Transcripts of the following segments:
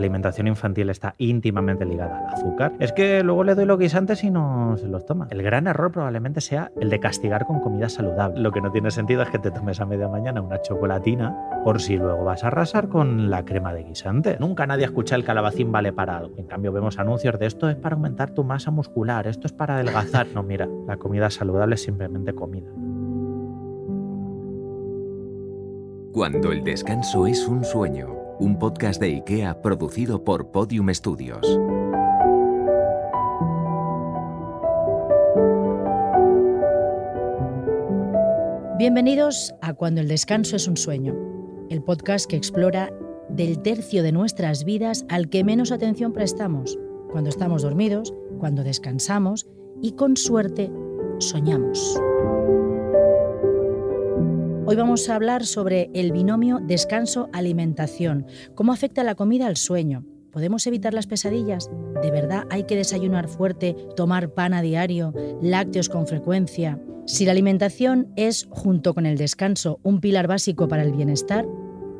Alimentación infantil está íntimamente ligada al azúcar, es que luego le doy los guisantes y no se los toma. El gran error probablemente sea el de castigar con comida saludable. Lo que no tiene sentido es que te tomes a media mañana una chocolatina por si luego vas a arrasar con la crema de guisante. Nunca nadie escucha el calabacín vale para algo. En cambio vemos anuncios de esto es para aumentar tu masa muscular, esto es para adelgazar. No, mira, la comida saludable es simplemente comida. Cuando el descanso es un sueño un podcast de IKEA producido por Podium Studios. Bienvenidos a Cuando el descanso es un sueño, el podcast que explora del tercio de nuestras vidas al que menos atención prestamos, cuando estamos dormidos, cuando descansamos y con suerte soñamos. Hoy vamos a hablar sobre el binomio descanso-alimentación, cómo afecta la comida al sueño. ¿Podemos evitar las pesadillas? ¿De verdad hay que desayunar fuerte, tomar pan a diario, lácteos con frecuencia? Si la alimentación es, junto con el descanso, un pilar básico para el bienestar,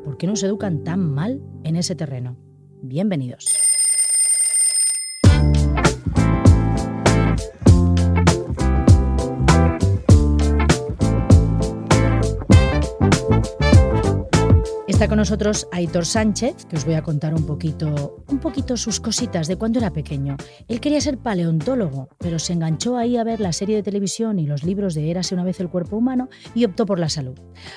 ¿por qué nos educan tan mal en ese terreno? Bienvenidos. Está con nosotros Aitor Sánchez, que os voy a contar un poquito, un poquito sus cositas de cuando era pequeño. Él quería ser paleontólogo, pero se enganchó ahí a ver la serie de televisión y los libros de Érase una vez el cuerpo humano y optó por la salud.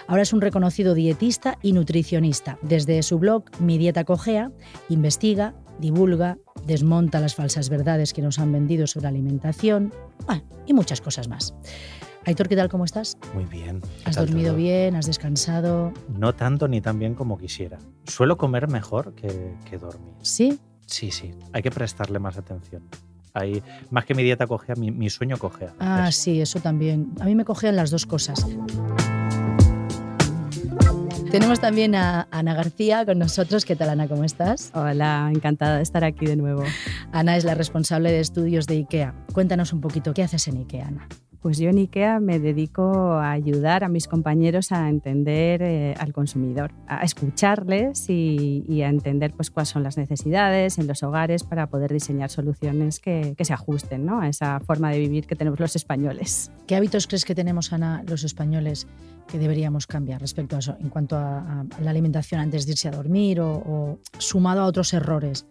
Ahora es un reconocido dietista y nutricionista. Desde su blog Mi Dieta Cogea, investiga, divulga, desmonta las falsas verdades que nos han vendido sobre alimentación y muchas cosas más. Aitor, ¿qué tal? ¿Cómo estás? Muy bien. ¿Has dormido bien? ¿Has descansado? No tanto ni tan bien como quisiera. Suelo comer mejor que, dormir. ¿Sí? Sí, sí. Hay que prestarle más atención. Hay, más que mi dieta cogea, mi, sueño cogea. Ah, sí, eso también. A mí me cogean las dos cosas. Tenemos también a Ana García con nosotros. ¿Qué tal, Ana? ¿Cómo estás? Hola, encantada de estar aquí de nuevo. Ana es la responsable de estudios de IKEA. Cuéntanos un poquito, ¿qué haces en IKEA, Ana? Pues yo en IKEA me dedico a ayudar a mis compañeros a entender eh, al consumidor, a escucharles y, a entender pues, cuáles son las necesidades en los hogares para poder diseñar soluciones que, se ajusten ¿no? a esa forma de vivir que tenemos los españoles. ¿Qué hábitos crees que tenemos, Ana, los españoles que deberíamos cambiar respecto a eso, en cuanto a, la alimentación antes de irse a dormir o, sumado a otros errores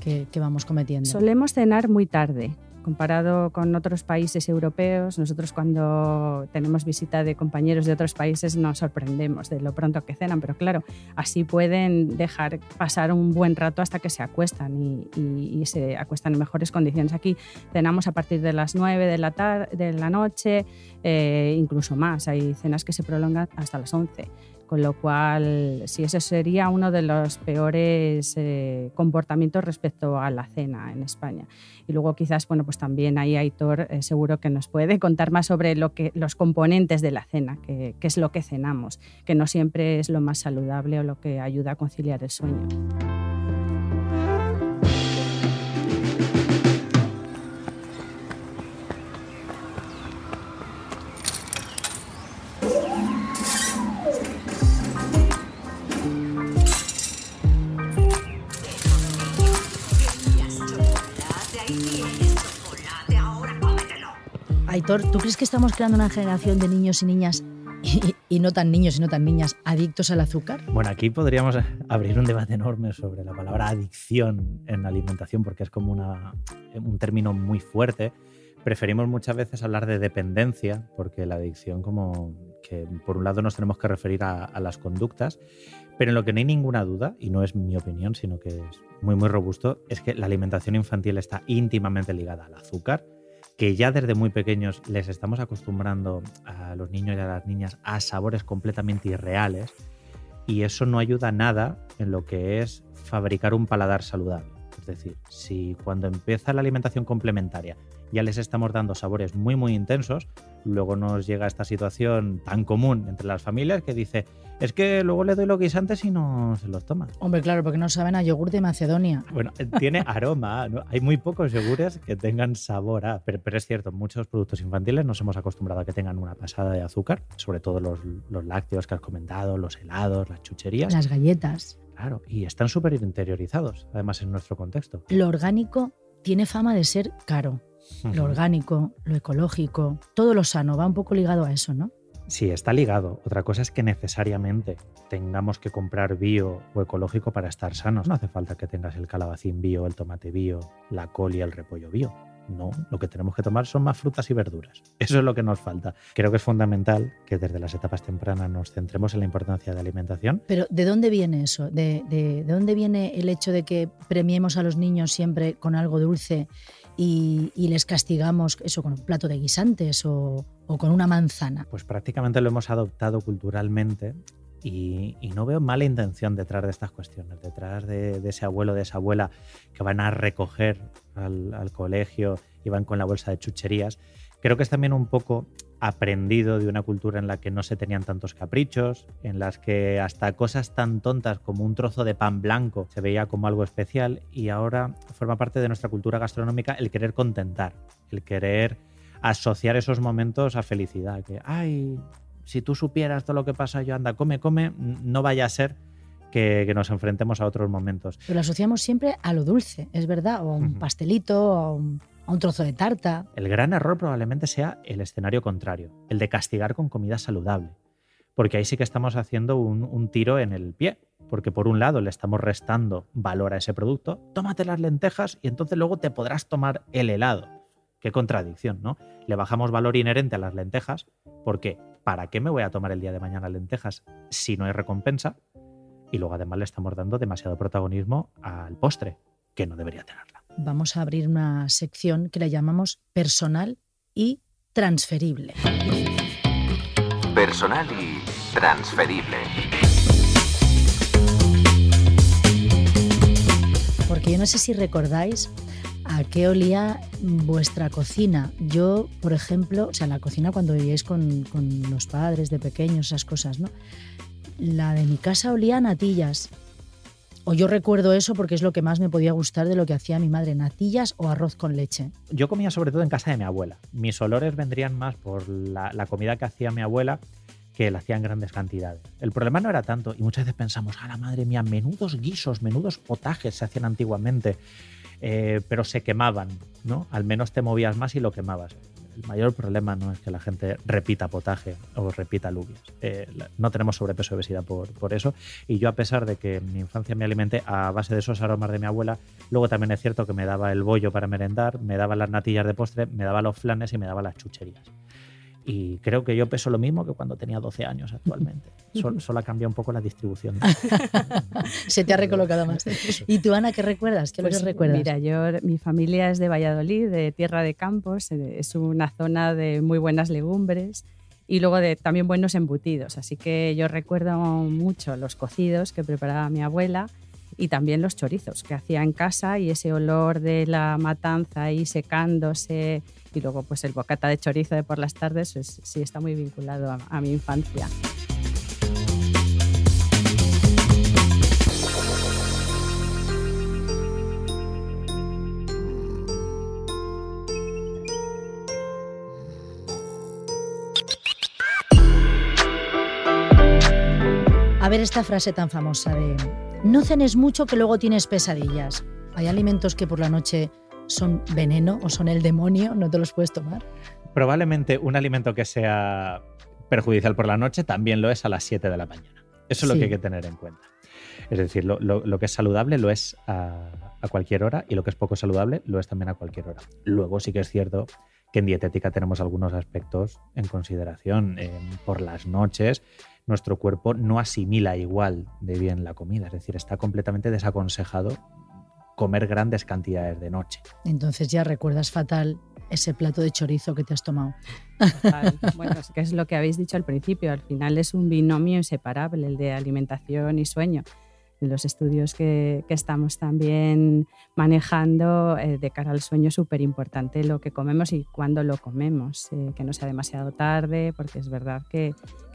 que, que vamos cometiendo? Solemos cenar muy tarde comparado con otros países europeos, nosotros cuando tenemos visita de compañeros de otros países nos sorprendemos de lo pronto que cenan, pero claro, así pueden dejar pasar un buen rato hasta que se acuestan y, se acuestan en mejores condiciones. Aquí cenamos a partir de las 9 de la, de la noche, eh, incluso más, hay cenas que se prolongan hasta las 11. Con lo cual, sí, ese sería uno de los peores eh, comportamientos respecto a la cena en España. Y luego quizás, bueno, pues también ahí Aitor eh, seguro que nos puede contar más sobre lo que, los componentes de la cena, qué es lo que cenamos, que no siempre es lo más saludable o lo que ayuda a conciliar el sueño. Aitor, ¿tú crees que estamos creando una generación de niños y niñas y, no tan niños y no tan niñas adictos al azúcar? Bueno, aquí podríamos abrir un debate enorme sobre la palabra adicción en la alimentación porque es como un término muy fuerte. Preferimos muchas veces hablar de dependencia porque la adicción como que por un lado nos tenemos que referir a, a las conductas, pero en lo que no hay ninguna duda, y no es mi opinión, sino que es muy muy robusto, es que la alimentación infantil está íntimamente ligada al azúcar que ya desde muy pequeños les estamos acostumbrando a los niños y a las niñas a sabores completamente irreales y eso no ayuda nada en lo que es fabricar un paladar saludable. Es decir, si cuando empieza la alimentación complementaria ya les estamos dando sabores muy muy intensos, luego nos llega esta situación tan común entre las familias que dice, es que luego le doy los guisantes y no se los toma. Hombre, claro, porque no saben a yogur de Macedonia. Bueno, eh, tiene aroma, ¿no? hay muy pocos yogures que tengan sabor a, pero, pero, es cierto, muchos productos infantiles nos hemos acostumbrado a que tengan una pasada de azúcar, sobre todo los, los lácteos que has comentado, los helados, las chucherías. Las galletas. Claro, y están súper interiorizados, además en nuestro contexto. Lo orgánico tiene fama de ser caro. Lo orgánico, lo ecológico, todo lo sano va un poco ligado a eso, ¿no? Sí, está ligado. Otra cosa es que necesariamente tengamos que comprar bio o ecológico para estar sanos. No hace falta que tengas el calabacín bio, el tomate bio, la col y el repollo bio. No, lo que tenemos que tomar son más frutas y verduras. Eso es lo que nos falta. Creo que es fundamental que desde las etapas tempranas nos centremos en la importancia de la alimentación. Pero ¿de dónde viene eso? ¿De, de, de dónde viene el hecho de que premiemos a los niños siempre con algo dulce y, y, les castigamos eso con un plato de guisantes o, o, con una manzana? Pues prácticamente lo hemos adoptado culturalmente y, y, no veo mala intención detrás de estas cuestiones, detrás de, de ese abuelo, de esa abuela que van a recoger al, al, colegio y van con la bolsa de chucherías. Creo que es también un poco aprendido de una cultura en la que no se tenían tantos caprichos, en las que hasta cosas tan tontas como un trozo de pan blanco se veía como algo especial y ahora forma parte de nuestra cultura gastronómica el querer contentar, el querer asociar esos momentos a felicidad, que, ay, si tú supieras todo lo que pasa, yo anda, come, come, no vaya a ser que, que, nos enfrentemos a otros momentos. Pero lo asociamos siempre a lo dulce, es verdad, o a un pastelito, o a un, a un trozo de tarta. El gran error probablemente sea el escenario contrario, el de castigar con comida saludable. Porque ahí sí que estamos haciendo un, tiro en el pie. Porque por un lado le estamos restando valor a ese producto, tómate las lentejas y entonces luego te podrás tomar el helado. Qué contradicción, ¿no? Le bajamos valor inherente a las lentejas porque ¿para qué me voy a tomar el día de mañana lentejas si no hay recompensa? Y luego además le estamos dando demasiado protagonismo al postre, que no debería tenerla. Vamos a abrir una sección que le llamamos personal y transferible. Personal y transferible. Porque yo no sé si recordáis a qué olía vuestra cocina. Yo, por ejemplo, o sea, la cocina cuando vivíais con, con los padres de pequeños, esas cosas, ¿no? La de mi casa olía a natillas. O yo recuerdo eso porque es lo que más me podía gustar de lo que hacía mi madre, natillas o arroz con leche. Yo comía sobre todo en casa de mi abuela. Mis olores vendrían más por la, comida que hacía mi abuela que la hacía en grandes cantidades. El problema no era tanto, y muchas veces pensamos, a la madre mía, menudos guisos, menudos potajes se hacían antiguamente, eh, pero se quemaban, ¿no? Al menos te movías más y lo quemabas el mayor problema no es que la gente repita potaje o repita alubias. Eh, no tenemos sobrepeso y obesidad por, por, eso. Y yo, a pesar de que en mi infancia me alimenté a base de esos aromas de mi abuela, luego también es cierto que me daba el bollo para merendar, me daba las natillas de postre, me daba los flanes y me daba las chucherías. Y creo que yo peso lo mismo que cuando tenía 12 años actualmente. Solo, solo ha cambiado un poco la distribución. Se te ha recolocado más. ¿Y tú, Ana, qué recuerdas? ¿Qué pues, recuerdas? Mira, yo, mi familia es de Valladolid, de Tierra de Campos. Es una zona de muy buenas legumbres y luego de también buenos embutidos. Así que yo recuerdo mucho los cocidos que preparaba mi abuela y también los chorizos que hacía en casa y ese olor de la matanza ahí secándose y luego pues el bocata de chorizo de por las tardes pues, sí está muy vinculado a, a mi infancia. A ver esta frase tan famosa de no cenes mucho que luego tienes pesadillas. Hay alimentos que por la noche son veneno o son el demonio, no te los puedes tomar. Probablemente un alimento que sea perjudicial por la noche también lo es a las 7 de la mañana. Eso es sí. lo que hay que tener en cuenta. Es decir, lo, lo, lo que es saludable lo es a, a, cualquier hora y lo que es poco saludable lo es también a cualquier hora. Luego sí que es cierto que en dietética tenemos algunos aspectos en consideración. Eh, por las noches nuestro cuerpo no asimila igual de bien la comida, es decir, está completamente desaconsejado comer grandes cantidades de noche. Entonces ya recuerdas fatal ese plato de chorizo que te has tomado. Total. Bueno, es que es lo que habéis dicho al principio, al final es un binomio inseparable el de alimentación y sueño. Los estudios que, estamos también manejando eh, de cara al sueño súper importante lo que comemos y cuándo lo comemos, eh, que no sea demasiado tarde, porque es verdad que,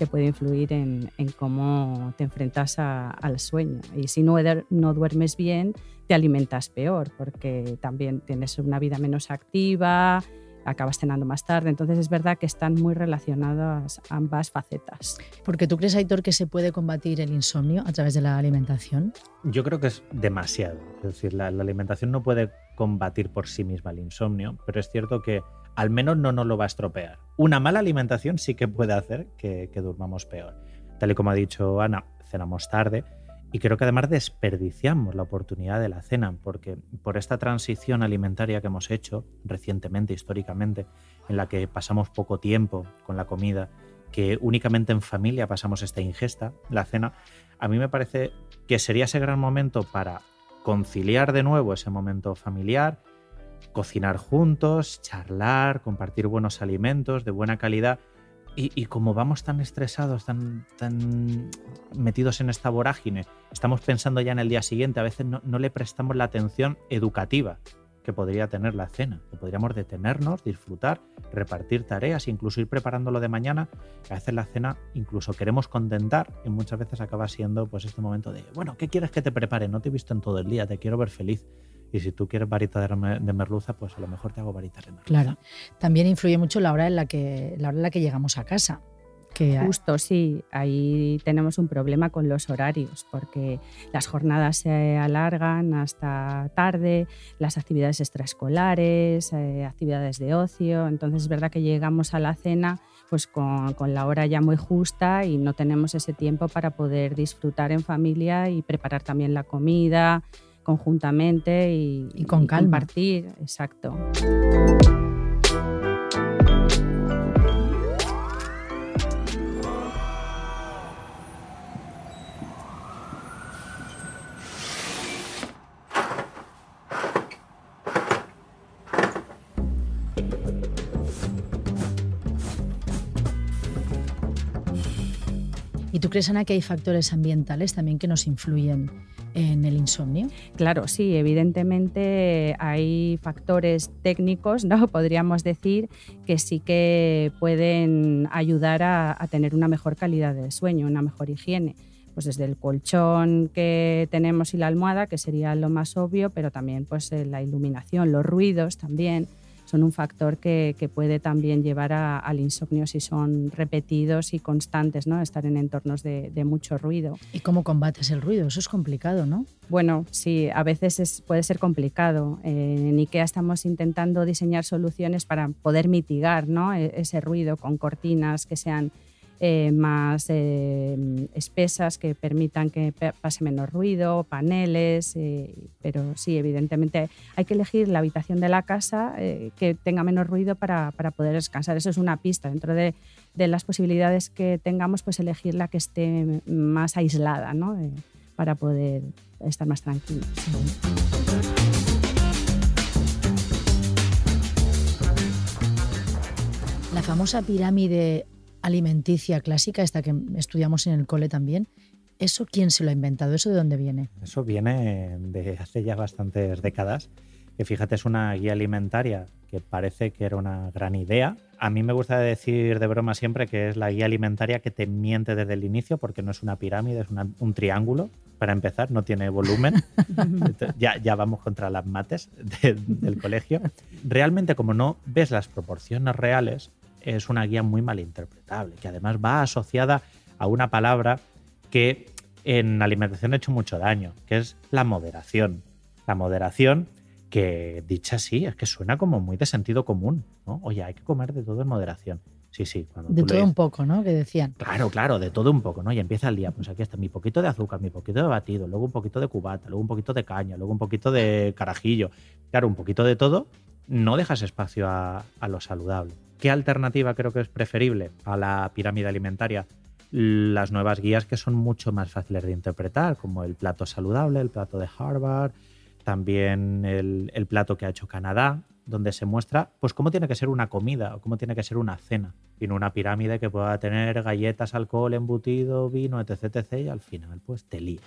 puede influir en, cómo te enfrentas al sueño. Y si no, no duermes bien, te alimentas peor, porque también tienes una vida menos activa, acabas cenando más tarde. Entonces es verdad que están muy relacionadas ambas facetas. Porque tú crees, Aitor, que se puede combatir el insomnio a través de la alimentación? Yo creo que es demasiado. Es decir, la, alimentación no puede combatir por sí misma el insomnio, pero es cierto que al menos no nos lo va a estropear. Una mala alimentación sí que puede hacer que, que durmamos peor. Tal y como ha dicho Ana, cenamos tarde y creo que además desperdiciamos la oportunidad de la cena, porque por esta transición alimentaria que hemos hecho recientemente, históricamente, en la que pasamos poco tiempo con la comida, que únicamente en familia pasamos esta ingesta, la cena, a mí me parece que sería ese gran momento para conciliar de nuevo ese momento familiar, cocinar juntos, charlar, compartir buenos alimentos de buena calidad y, como vamos tan estresados, tan, metidos en esta vorágine, estamos pensando ya en el día siguiente, a veces no, le prestamos la atención educativa que podría tener la cena, que podríamos detenernos, disfrutar, repartir tareas, incluso ir preparándolo de mañana. A veces la cena incluso queremos contentar y muchas veces acaba siendo pues este momento de, bueno, ¿qué quieres que te prepare? No te he visto en todo el día, te quiero ver feliz. Y si tú quieres varita de, merluza, pues a lo mejor te hago varita de merluza. Claro. También influye mucho la hora en la que, la hora en la que llegamos a casa. Que Justo, sí. Ahí tenemos un problema con los horarios, porque las jornadas se alargan hasta tarde, las actividades extraescolares, eh, actividades de ocio. Entonces es verdad que llegamos a la cena pues con, con, la hora ya muy justa y no tenemos ese tiempo para poder disfrutar en familia y preparar también la comida, conjuntamente y, con compartir. Exacto. Tú crees, Ana, que hay factores ambientales también que nos influyen en el insomnio? Claro, sí, evidentemente hay factores técnicos, ¿no? Podríamos decir que sí que pueden ayudar a, tener una mejor calidad de sueño, una mejor higiene pues desde el colchón que tenemos y la almohada, que sería lo más obvio, pero también pues eh, la iluminación, los ruidos también, son un factor que, puede también llevar al insomnio si son repetidos y constantes, ¿no? estar en entornos de, mucho ruido. ¿Y cómo combates el ruido? Eso es complicado, ¿no? Bueno, sí, a veces puede ser complicado. en IKEA estamos intentando diseñar soluciones para poder mitigar ¿no? E, ese ruido con cortinas que sean eh, más eh, espesas que permitan que pase menos ruido, paneles, eh, pero sí, evidentemente hay que elegir la habitación de la casa que tenga menos ruido para, para, poder descansar. Eso es una pista. Dentro de, las posibilidades que tengamos, pues elegir la que esté más aislada, ¿no? para poder estar más tranquilos. La famosa pirámide alimenticia clásica, esta que estudiamos en el cole también, ¿eso quién se lo ha inventado? ¿Eso de dónde viene? Eso viene de hace ya bastantes décadas, que fíjate es una guía alimentaria que parece que era una gran idea. A mí me gusta decir de broma siempre que es la guía alimentaria que te miente desde el inicio porque no es una pirámide, es un triángulo. Para empezar, no tiene volumen. ya, ya vamos contra las mates del colegio. Realmente, como no ves las proporciones reales, es una guía muy malinterpretable, que además va asociada a una palabra que en alimentación ha hecho mucho daño, que es la moderación. La moderación que dicha así es que suena como muy de sentido común, ¿no? Oye, hay que comer de todo en moderación. Sí, sí. de todo un poco, ¿no? Que decían. Claro, claro, de todo un poco, ¿no? Y empieza el día, pues aquí está mi poquito de azúcar, mi poquito de batido, luego un poquito de cubata, luego un poquito de caña, luego un poquito de carajillo. Claro, un poquito de todo, no dejas espacio a lo saludable. ¿Qué alternativa creo que es preferible a la pirámide alimentaria? Las nuevas guías que son mucho más fáciles de interpretar, como el plato saludable, el plato de Harvard, también el, plato que ha hecho Canadá, donde se muestra pues cómo tiene que ser una comida o cómo tiene que ser una cena, y no una pirámide que pueda tener galletas, alcohol, embutido, vino, etc, y al final pues te lías.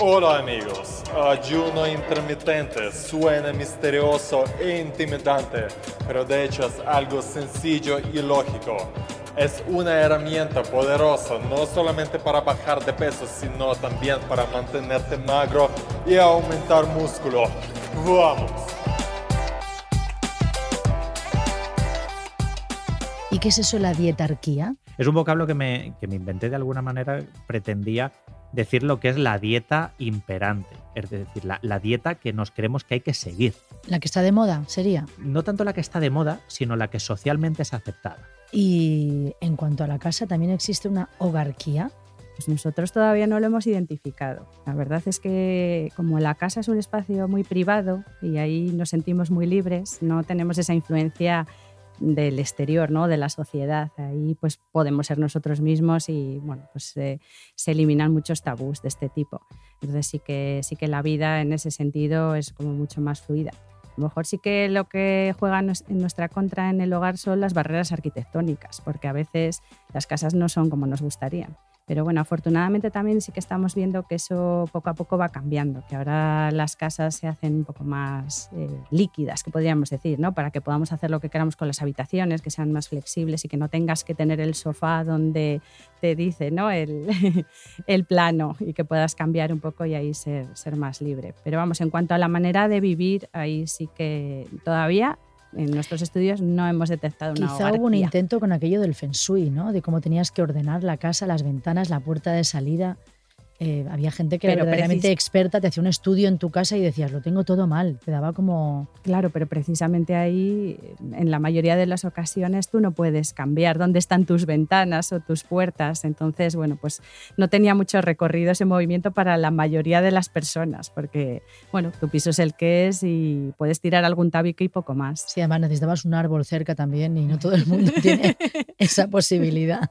Hola amigos, ayuno intermitente suena misterioso e intimidante, pero de hecho es algo sencillo y lógico. Es una herramienta poderosa no solamente para bajar de peso, sino también para mantenerte magro y aumentar músculo. ¡Vamos! ¿Y qué es eso la dietarquía? Es un vocablo que me, que me inventé de alguna manera, pretendía decir lo que es la dieta imperante, es decir, la, la, dieta que nos creemos que hay que seguir. ¿La que está de moda sería? No tanto la que está de moda, sino la que socialmente es aceptada. Y en cuanto a la casa, ¿también existe una hogarquía? Pues nosotros todavía no lo hemos identificado. La verdad es que como la casa es un espacio muy privado y ahí nos sentimos muy libres, no tenemos esa influencia del exterior, ¿no? de la sociedad. Ahí pues podemos ser nosotros mismos y bueno, pues se eliminan muchos tabús de este tipo. Entonces sí que, sí que la vida en ese sentido es como mucho más fluida. A lo mejor sí que lo que juega en nuestra contra en el hogar son las barreras arquitectónicas, porque a veces las casas no son como nos gustarían. Pero bueno, afortunadamente también sí que estamos viendo que eso poco a poco va cambiando, que ahora las casas se hacen un poco más eh, líquidas, que podríamos decir, ¿no? Para que podamos hacer lo que queramos con las habitaciones, que sean más flexibles y que no tengas que tener el sofá donde te dice, ¿no? El, el plano y que puedas cambiar un poco y ahí ser, ser más libre. Pero vamos, en cuanto a la manera de vivir, ahí sí que todavía en nuestros estudios no hemos detectado una Quizá hubo un intento con aquello del feng shui, ¿no? De cómo tenías que ordenar la casa, las ventanas, la puerta de salida. Eh, había gente que era verdaderamente experta, te hacía un estudio en tu casa y decías, lo tengo todo mal, te daba como... Claro, pero precisamente ahí, en la mayoría de las ocasiones, tú no puedes cambiar dónde están tus ventanas o tus puertas. Entonces, bueno, pues no tenía mucho recorrido ese movimiento para la mayoría de las personas, porque, bueno, tu piso es el que es y puedes tirar algún tabique y poco más. Sí, además necesitabas un árbol cerca también y no todo el mundo tiene esa posibilidad.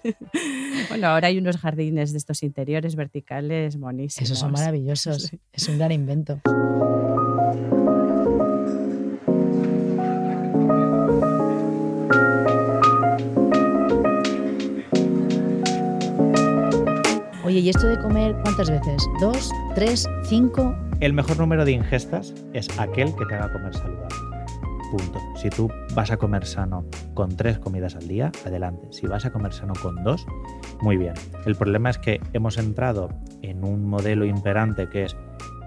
Bueno, ahora hay unos jardines de estos interiores verticales esos son maravillosos. Es un gran invento. Oye, ¿y esto de comer cuántas veces? ¿Dos? ¿Tres? ¿Cinco? El mejor número de ingestas es aquel que te haga comer saludable. Punto. Si tú vas a comer sano con tres comidas al día, adelante. Si vas a comer sano con dos, muy bien. El problema es que hemos entrado en un modelo imperante que es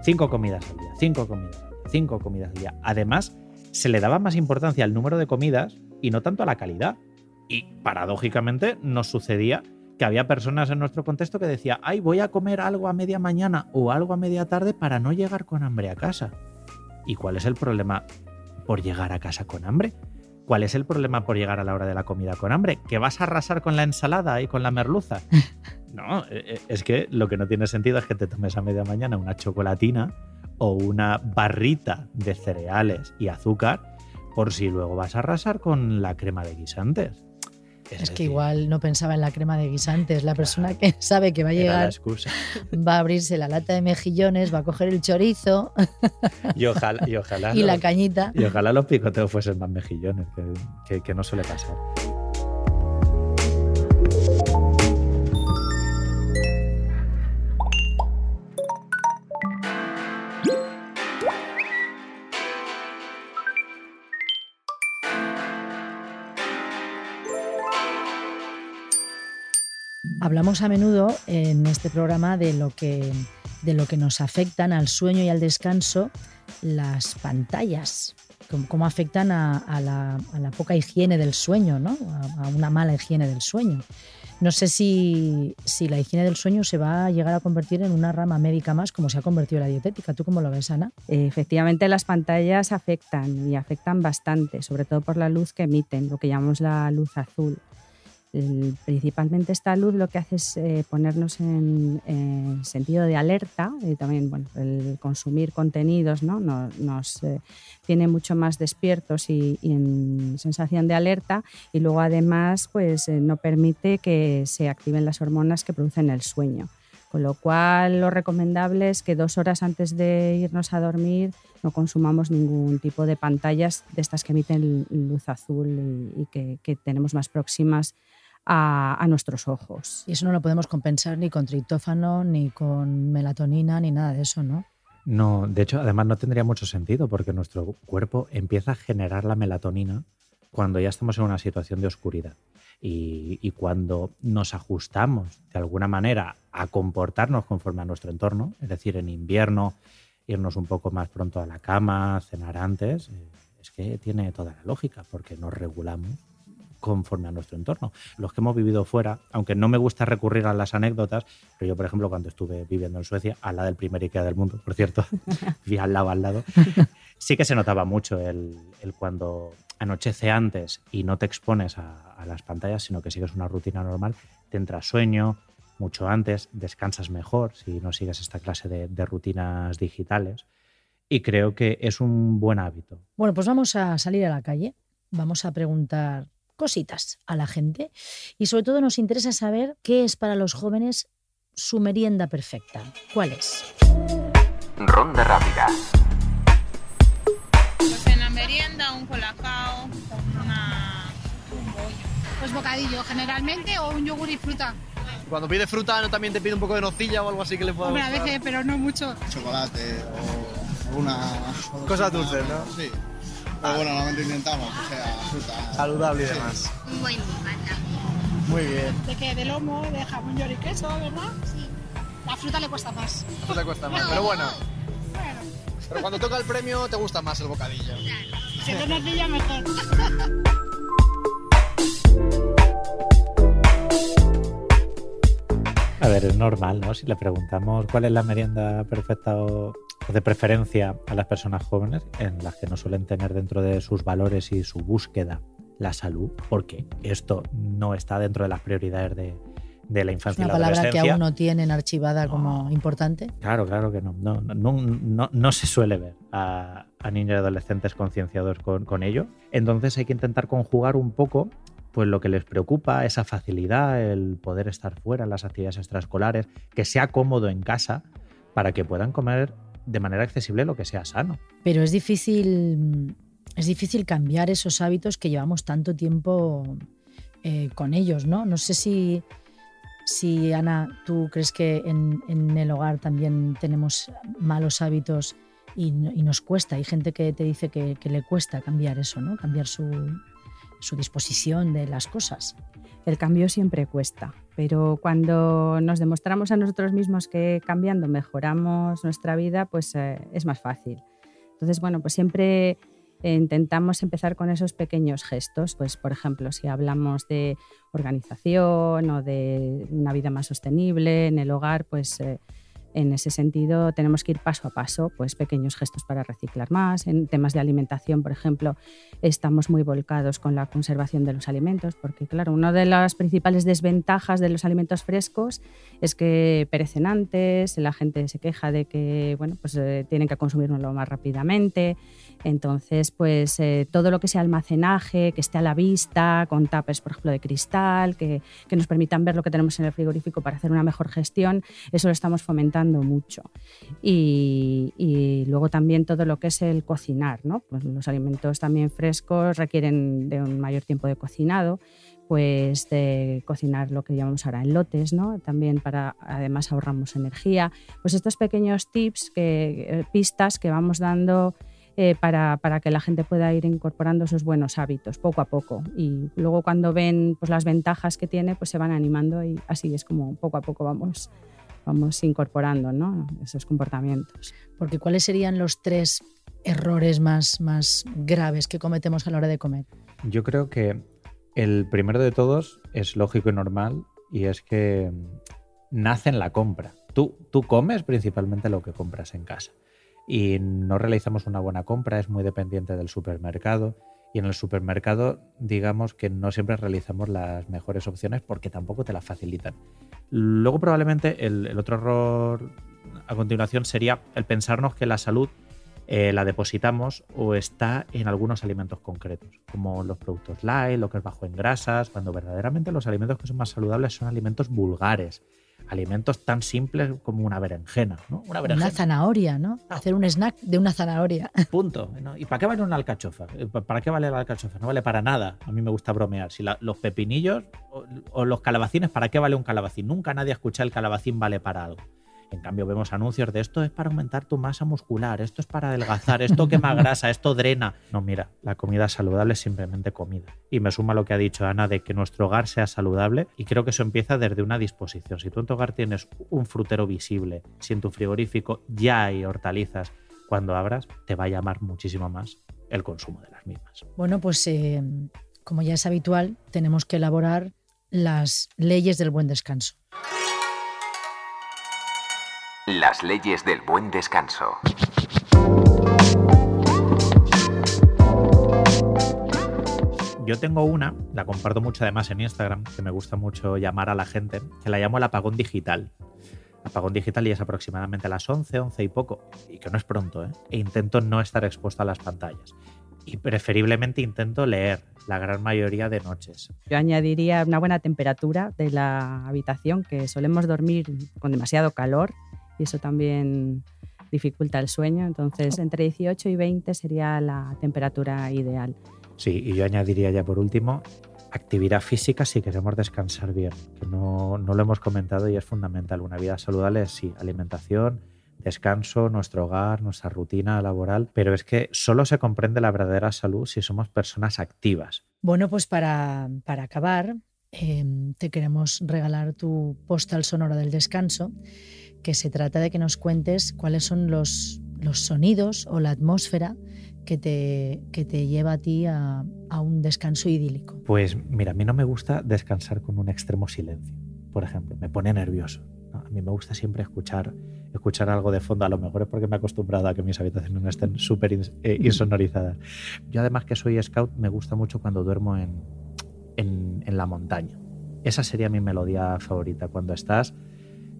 cinco comidas al día, cinco comidas cinco comidas al día. Además, se le daba más importancia al número de comidas y no tanto a la calidad. Y paradójicamente nos sucedía que había personas en nuestro contexto que decía, ay, voy a comer algo a media mañana o algo a media tarde para no llegar con hambre a casa. ¿Y cuál es el problema? Por llegar a casa con hambre. ¿Cuál es el problema por llegar a la hora de la comida con hambre? ¿Que vas a arrasar con la ensalada y con la merluza? No, eh, eh, es que lo que no tiene sentido es que te tomes a media mañana una chocolatina o una barrita de cereales y azúcar por si luego vas a arrasar con la crema de guisantes. Es, que igual no pensaba en la crema de guisantes. La persona que sabe que va a llegar va a abrirse la lata de mejillones, va a coger el chorizo y ojalá, y, ojalá y la cañita. Y ojalá los picoteos fuesen más mejillones, que, que no suele pasar. Hablamos a menudo en este programa de lo que, de lo que nos afectan al sueño y al descanso las pantallas, cómo, afectan a, la, poca higiene del sueño, ¿no? a, una mala higiene del sueño. No sé si, si, la higiene del sueño se va a llegar a convertir en una rama médica más, como se ha convertido la dietética. ¿Tú cómo lo ves, Ana? Efectivamente, las pantallas afectan y afectan bastante, sobre todo por la luz que emiten, lo que llamamos la luz azul principalmente esta luz lo que hace es eh, ponernos en, sentido de alerta y también bueno, el consumir contenidos ¿no? nos, eh, tiene mucho más despiertos y, en sensación de alerta y luego además pues, eh, no permite que se activen las hormonas que producen el sueño. Con lo cual lo recomendable es que dos horas antes de irnos a dormir no consumamos ningún tipo de pantallas de estas que emiten luz azul y, que, que tenemos más próximas a, a nuestros ojos. Y eso no lo podemos compensar ni con triptófano, ni con melatonina, ni nada de eso, ¿no? No, de hecho, además no tendría mucho sentido porque nuestro cuerpo empieza a generar la melatonina cuando ya estamos en una situación de oscuridad. Y, y cuando nos ajustamos de alguna manera a comportarnos conforme a nuestro entorno, es decir, en invierno irnos un poco más pronto a la cama, cenar antes, eh, es que tiene toda la lógica porque nos regulamos conforme a nuestro entorno. Los que hemos vivido fuera, aunque no me gusta recurrir a las anécdotas, pero yo, por ejemplo, cuando estuve viviendo en Suecia, al lado del primer IKEA del mundo, por cierto, vi al lado, al lado, sí que se notaba mucho el, el cuando anochece antes y no te expones a, a, las pantallas, sino que sigues una rutina normal, te entra sueño mucho antes, descansas mejor si no sigues esta clase de, de rutinas digitales. Y creo que es un buen hábito. Bueno, pues vamos a salir a la calle, vamos a preguntar cositas a la gente y sobre todo nos interesa saber qué es para los jóvenes su merienda perfecta. ¿Cuál es? Ronda rápida. Pues en la merienda un colacao una, un bollo. Pues bocadillo, generalmente, o un yogur y fruta. Cuando pide fruta, ¿no también te pide un poco de nocilla o algo así que le pueda Hombre, a veces, pero no mucho. chocolate o una... Cosas dulces, ¿no? Sí. Pero bueno, normalmente intentamos que sea fruta. Saludable y demás. Un buen bocata. Muy bien. De que de lomo, de jamón york y queso, ¿verdad? Sí. La fruta le cuesta más. No te cuesta más. Pero bueno, Bueno, pero cuando toca el premio te gusta más el bocadillo. si te nocilla mejor. A ver, es normal, ¿no? Si le preguntamos cuál es la merienda perfecta o de preferencia a las personas jóvenes, en las que no suelen tener dentro de sus valores y su búsqueda la salud, porque esto no está dentro de las prioridades de, de la Es infancia una y la palabra que aún no tienen archivada como importante. Claro, claro que no. No, no, no, no- no se suele ver a, a niños y adolescentes concienciados con, con ello. Entonces hay que intentar conjugar un poco pues lo que les preocupa, esa facilidad, el poder estar fuera en las actividades extraescolares, que sea cómodo en casa para que puedan comer de manera accesible lo que sea sano. Pero es difícil, es difícil cambiar esos hábitos que llevamos tanto tiempo eh, con ellos, ¿no? No sé si, si, Ana, tú crees que en, en el hogar también tenemos malos hábitos y, no- y nos cuesta. Hay gente que te dice que, que le cuesta cambiar eso, ¿no? Cambiar su, su disposición de las cosas. El cambio siempre cuesta, pero cuando nos demostramos a nosotros mismos que cambiando mejoramos nuestra vida, pues eh, es más fácil. Entonces, bueno, pues siempre eh, intentamos empezar con esos pequeños gestos, pues por ejemplo, si hablamos de organización o de una vida más sostenible en el hogar, pues eh, en ese sentido tenemos que ir paso a paso, pues pequeños gestos para reciclar más. En temas de alimentación, por ejemplo, estamos muy volcados con la conservación de los alimentos, porque claro, una de las principales desventajas de los alimentos frescos es que perecen antes, la gente se queja de que bueno, pues, eh, tienen que consumirlo más rápidamente. Entonces, pues eh, todo lo que sea almacenaje, que esté a la vista, con tapes, por ejemplo, de cristal, que, que nos permitan ver lo que tenemos en el frigorífico para hacer una mejor gestión, eso lo estamos fomentando mucho. Y, luego también todo lo que es el cocinar, ¿no? Pues los alimentos también frescos requieren de un mayor tiempo de cocinado pues de cocinar lo que llamamos ahora en lotes, ¿no? También para, además ahorramos energía. Pues estos pequeños tips, que, eh, pistas que vamos dando eh, para, para que la gente pueda ir incorporando esos buenos hábitos poco a poco. Y luego cuando ven pues, las ventajas que tiene, pues se van animando y así es como poco a poco vamos, vamos incorporando ¿no? esos comportamientos. Porque ¿cuáles serían los tres errores más, más graves que cometemos a la hora de comer? Yo creo que el primero de todos es lógico y normal y es que nace en la compra. Tú, tú comes principalmente lo que compras en casa y no realizamos una buena compra, es muy dependiente del supermercado y en el supermercado digamos que no siempre realizamos las mejores opciones porque tampoco te las facilitan. Luego probablemente el, otro error a continuación sería el pensarnos que la salud eh, la depositamos o está en algunos alimentos concretos, como los productos light, lo que es bajo en grasas, cuando verdaderamente los alimentos que son más saludables son alimentos vulgares, alimentos tan simples como una berenjena, ¿no? Una, berenjena. una zanahoria, ¿no? Hacer un snack de una zanahoria. Punto. ¿no? ¿Y para qué vale una alcachofa? Eh, ¿Para qué vale la alcachofa? No vale para nada. A mí me gusta bromear. Si los pepinillos o, o, los calabacines, ¿para qué vale un calabacín? Nunca nadie ha escuchado el calabacín vale para algo. En cambio, vemos anuncios de esto es para aumentar tu masa muscular, esto es para adelgazar, esto quema grasa, esto drena. No, mira, la comida saludable es simplemente comida. Y me suma lo que ha dicho Ana de que nuestro hogar sea saludable y creo que eso empieza desde una disposición. Si tú en tu hogar tienes un frutero visible, si en tu frigorífico ya hay hortalizas, cuando abras te va a llamar muchísimo más el consumo de las mismas. Bueno, pues eh, como ya es habitual, tenemos que elaborar las leyes del buen descanso. Las leyes del buen descanso. Yo tengo una, la comparto mucho además en Instagram, que me gusta mucho llamar a la gente, que la llamo el apagón digital. Apagón digital y es aproximadamente a las 11, 11 y poco, y que no es pronto, ¿eh? e intento no estar expuesto a las pantallas. Y preferiblemente intento leer la gran mayoría de noches. Yo añadiría una buena temperatura de la habitación, que solemos dormir con demasiado calor y eso también dificulta el sueño. Entonces, entre 18 y 20 sería la temperatura ideal. Sí, y yo añadiría ya por último actividad física si queremos descansar bien, que no, no lo hemos comentado y es fundamental. Una vida saludable es sí, alimentación, descanso, nuestro hogar, nuestra rutina laboral, pero es que solo se comprende la verdadera salud si somos personas activas. Bueno, pues para, para acabar, eh, te queremos regalar tu postal sonora del descanso que se trata de que nos cuentes cuáles son los, los sonidos o la atmósfera que te, que te lleva a ti a, a, un descanso idílico. Pues mira, a mí no me gusta descansar con un extremo silencio, por ejemplo, me pone nervioso. A mí me gusta siempre escuchar, escuchar algo de fondo, a lo mejor es porque me he acostumbrado a que mis habitaciones no estén súper eh, insonorizadas. Yo además que soy scout, me gusta mucho cuando duermo en, en, en la montaña. Esa sería mi melodía favorita, cuando estás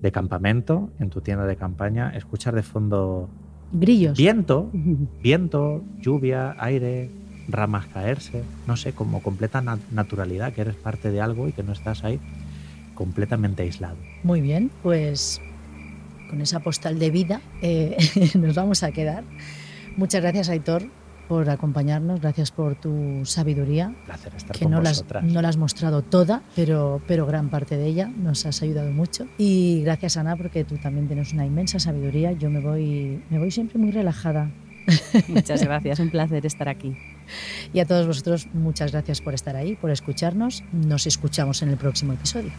de campamento, en tu tienda de campaña, escuchar de fondo grillos. Viento, viento, lluvia, aire, ramas caerse, no sé, como completa naturalidad, que eres parte de algo y que no estás ahí completamente aislado. Muy bien, pues con esa postal de vida eh, nos vamos a quedar. Muchas gracias, Aitor, por acompañarnos, gracias por tu sabiduría. Placer estar que con no vosotras. La has, no la has mostrado toda, pero, pero gran parte de ella nos has ayudado mucho. Y gracias, Ana, porque tú también tienes una inmensa sabiduría. Yo me voy, me voy siempre muy relajada. Muchas gracias, un placer estar aquí. Y a todos vosotros, muchas gracias por estar ahí, por escucharnos. Nos escuchamos en el próximo episodio.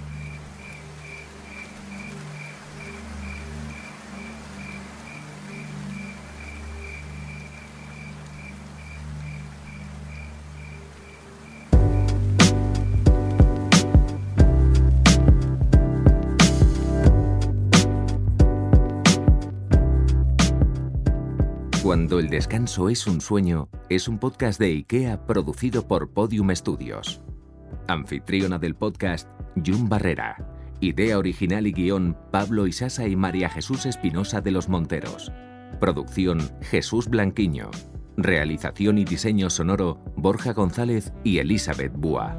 Cuando el descanso es un sueño, es un podcast de IKEA producido por Podium Studios. Anfitriona del podcast, Jun Barrera. Idea original y guion, Pablo Isasa y María Jesús Espinosa de los Monteros. Producción, Jesús Blanquiño. Realización y diseño sonoro, Borja González y Elizabeth Búa.